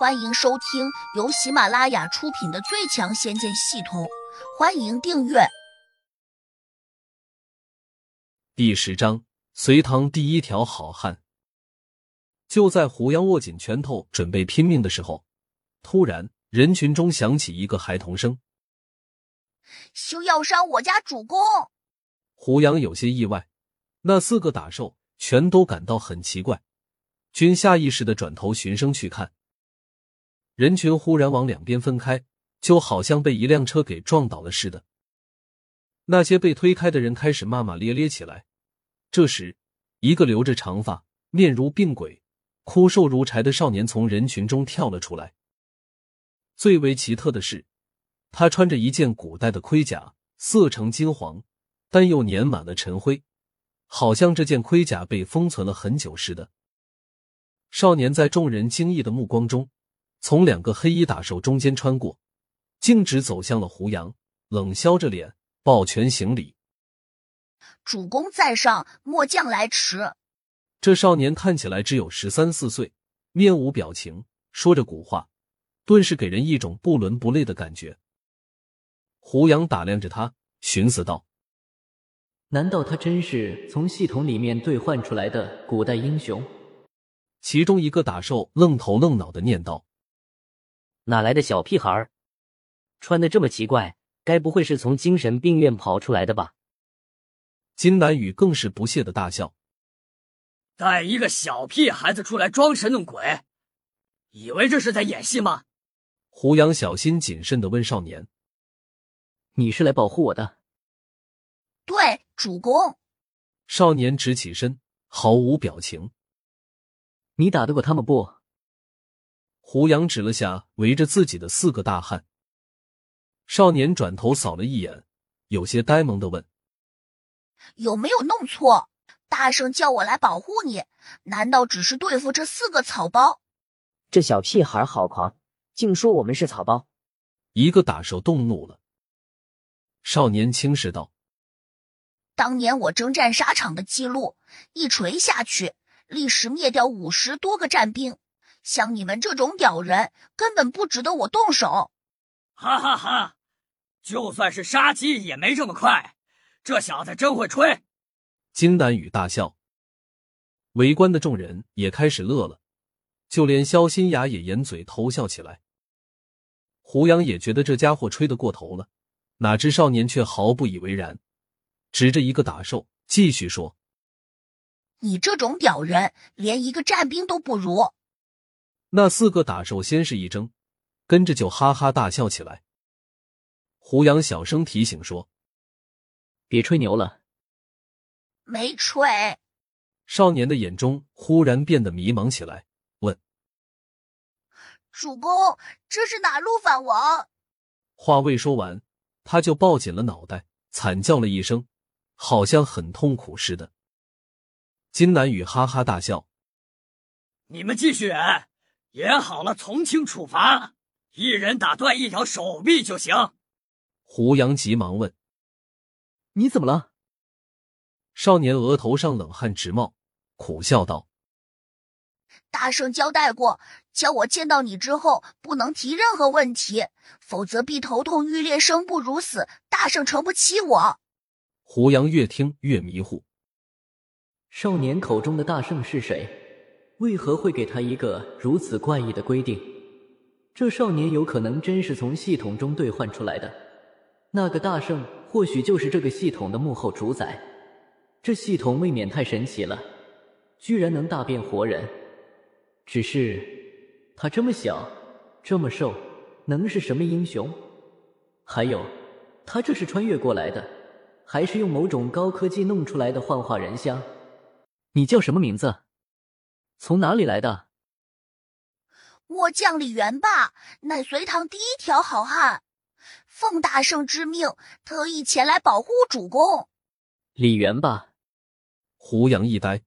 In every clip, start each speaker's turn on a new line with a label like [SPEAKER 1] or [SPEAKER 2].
[SPEAKER 1] 欢迎收听由喜马拉雅出品的《最强仙剑系统》，欢迎订阅。
[SPEAKER 2] 第十章，隋唐第一条好汉。就在胡杨握紧拳头准备拼命的时候，突然人群中响起一个孩童声：“
[SPEAKER 1] 休要伤我家主公！”
[SPEAKER 2] 胡杨有些意外，那四个打手全都感到很奇怪，均下意识的转头循声去看。人群忽然往两边分开，就好像被一辆车给撞倒了似的。那些被推开的人开始骂骂咧咧起来。这时，一个留着长发、面如病鬼、枯瘦如柴的少年从人群中跳了出来。最为奇特的是，他穿着一件古代的盔甲，色呈金黄，但又粘满了尘灰，好像这件盔甲被封存了很久似的。少年在众人惊异的目光中，从两个黑衣打手中间穿过，径直走向了胡杨，冷笑着脸，抱拳行礼。
[SPEAKER 1] 主公在上，末将来迟。
[SPEAKER 2] 这少年看起来只有十三四岁，面无表情，说着古话，顿时给人一种不伦不类的感觉。胡杨打量着他，寻思道：“
[SPEAKER 3] 难道他真是从系统里面兑换出来的古代英雄？”
[SPEAKER 2] 其中一个打兽愣头愣脑的念道：“
[SPEAKER 4] 哪来的小屁孩，穿的这么奇怪？该不会是从精神病院跑出来的吧？”
[SPEAKER 2] 金南宇更是不屑的大笑：“
[SPEAKER 5] 带一个小屁孩子出来装神弄鬼，以为这是在演戏吗？”
[SPEAKER 2] 胡杨小心谨慎的问少年：“
[SPEAKER 3] 你是来保护我的？”“
[SPEAKER 1] 对，主公。”
[SPEAKER 2] 少年直起身，毫无表情。
[SPEAKER 3] “你打得过他们不？”
[SPEAKER 2] 胡杨指了下围着自己的四个大汉。少年转头扫了一眼，有些呆萌的问。
[SPEAKER 1] 有没有弄错？大圣叫我来保护你，难道只是对付这四个草包？
[SPEAKER 4] 这小屁孩好狂，竟说我们是草包！
[SPEAKER 2] 一个打手动怒了。少年轻视道：“
[SPEAKER 1] 当年我征战沙场的记录，一锤下去，历时灭掉五十多个战兵。像你们这种屌人，根本不值得我动手。”
[SPEAKER 5] 哈哈哈！就算是杀鸡，也没这么快。这小子真会吹！
[SPEAKER 2] 金丹宇大笑，围观的众人也开始乐了，就连肖新雅也掩嘴偷笑起来。胡杨也觉得这家伙吹得过头了，哪知少年却毫不以为然，指着一个打兽继续说：“
[SPEAKER 1] 你这种屌人，连一个战兵都不如。”
[SPEAKER 2] 那四个打手先是一怔，跟着就哈哈大笑起来。胡杨小声提醒说。
[SPEAKER 3] 别吹牛了，
[SPEAKER 1] 没吹。
[SPEAKER 2] 少年的眼中忽然变得迷茫起来，问：“
[SPEAKER 1] 主公，这是哪路反王？”
[SPEAKER 2] 话未说完，他就抱紧了脑袋，惨叫了一声，好像很痛苦似的。金南雨哈哈大笑：“
[SPEAKER 5] 你们继续演，演好了从轻处罚，一人打断一条手臂就行。”
[SPEAKER 2] 胡杨急忙问。
[SPEAKER 3] 你怎么了？
[SPEAKER 2] 少年额头上冷汗直冒，苦笑道：“
[SPEAKER 1] 大圣交代过，叫我见到你之后不能提任何问题，否则必头痛欲裂，生不如死。大圣承不起我。”
[SPEAKER 2] 胡杨越听越迷糊。
[SPEAKER 3] 少年口中的大圣是谁？为何会给他一个如此怪异的规定？这少年有可能真是从系统中兑换出来的。那个大圣。或许就是这个系统的幕后主宰。这系统未免太神奇了，居然能大变活人。只是他这么小，这么瘦，能是什么英雄？还有，他这是穿越过来的，还是用某种高科技弄出来的幻化人像？你叫什么名字？从哪里来的？
[SPEAKER 1] 末将李元霸，乃隋唐第一条好汉。奉大圣之命，特意前来保护主公。
[SPEAKER 3] 李元霸，
[SPEAKER 2] 胡杨一呆。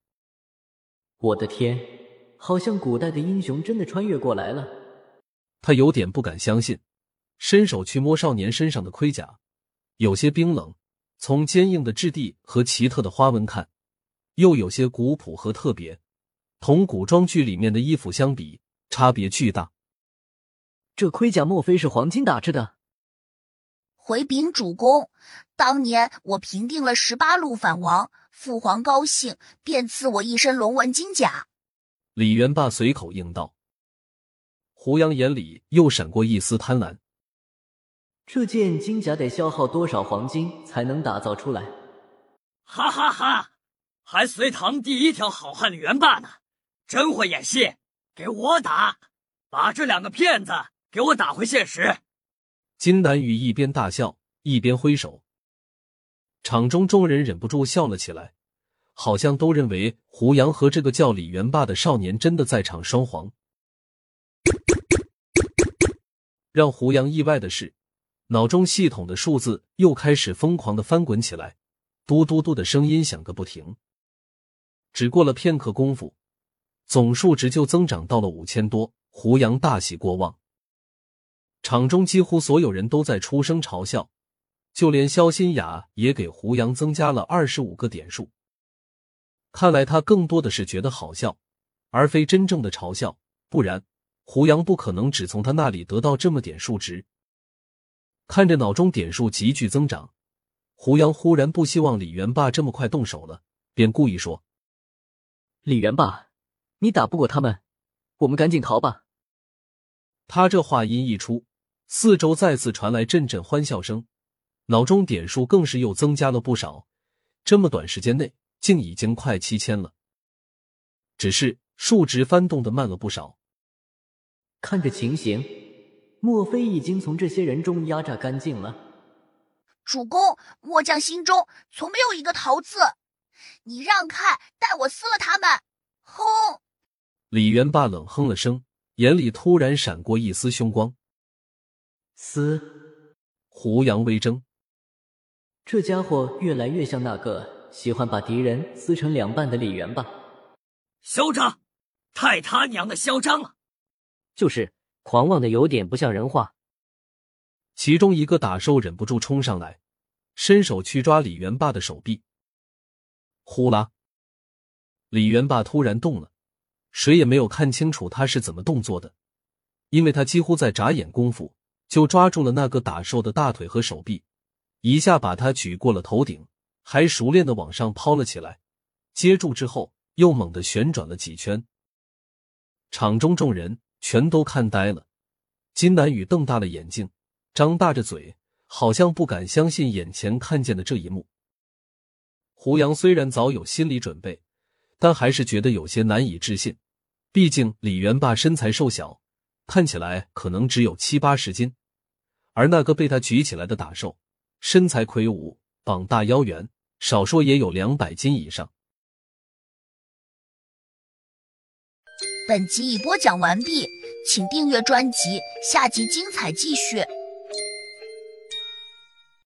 [SPEAKER 3] 我的天，好像古代的英雄真的穿越过来了。
[SPEAKER 2] 他有点不敢相信，伸手去摸少年身上的盔甲，有些冰冷。从坚硬的质地和奇特的花纹看，又有些古朴和特别，同古装剧里面的衣服相比，差别巨大。
[SPEAKER 3] 这盔甲莫非是黄金打制的？
[SPEAKER 1] 回禀主公，当年我平定了十八路反王，父皇高兴，便赐我一身龙纹金甲。
[SPEAKER 2] 李元霸随口应道。胡杨眼里又闪过一丝贪婪。
[SPEAKER 3] 这件金甲得消耗多少黄金才能打造出来？
[SPEAKER 5] 哈哈哈！还隋唐第一条好汉李元霸呢，真会演戏！给我打，把这两个骗子给我打回现实！
[SPEAKER 2] 金南羽一边大笑一边挥手，场中众人忍不住笑了起来，好像都认为胡杨和这个叫李元霸的少年真的在场双簧。让胡杨意外的是。脑中系统的数字又开始疯狂的翻滚起来，嘟嘟嘟的声音响个不停。只过了片刻功夫，总数值就增长到了五千多。胡杨大喜过望，场中几乎所有人都在出声嘲笑，就连肖新雅也给胡杨增加了二十五个点数。看来他更多的是觉得好笑，而非真正的嘲笑，不然胡杨不可能只从他那里得到这么点数值。看着脑中点数急剧增长，胡杨忽然不希望李元霸这么快动手了，便故意说：“
[SPEAKER 3] 李元霸，你打不过他们，我们赶紧逃吧。”
[SPEAKER 2] 他这话音一出，四周再次传来阵阵欢笑声，脑中点数更是又增加了不少。这么短时间内，竟已经快七千了，只是数值翻动的慢了不少。
[SPEAKER 3] 看这情形。莫非已经从这些人中压榨干净了？
[SPEAKER 1] 主公，末将心中从没有一个逃字。你让开，待我撕了他们！轰！
[SPEAKER 2] 李元霸冷哼了声，眼里突然闪过一丝凶光。
[SPEAKER 3] 嘶！
[SPEAKER 2] 胡杨微怔，
[SPEAKER 3] 这家伙越来越像那个喜欢把敌人撕成两半的李元霸。
[SPEAKER 5] 嚣张！太他娘的嚣张了！
[SPEAKER 4] 就是。狂妄的有点不像人话。
[SPEAKER 2] 其中一个打兽忍不住冲上来，伸手去抓李元霸的手臂。呼啦！李元霸突然动了，谁也没有看清楚他是怎么动作的，因为他几乎在眨眼功夫就抓住了那个打兽的大腿和手臂，一下把他举过了头顶，还熟练的往上抛了起来。接住之后，又猛地旋转了几圈。场中众人。全都看呆了，金南宇瞪大了眼睛，张大着嘴，好像不敢相信眼前看见的这一幕。胡杨虽然早有心理准备，但还是觉得有些难以置信。毕竟李元霸身材瘦小，看起来可能只有七八十斤，而那个被他举起来的打手，身材魁梧，膀大腰圆，少说也有两百斤以上。
[SPEAKER 1] 本集已播讲完毕，请订阅专辑，下集精彩继续。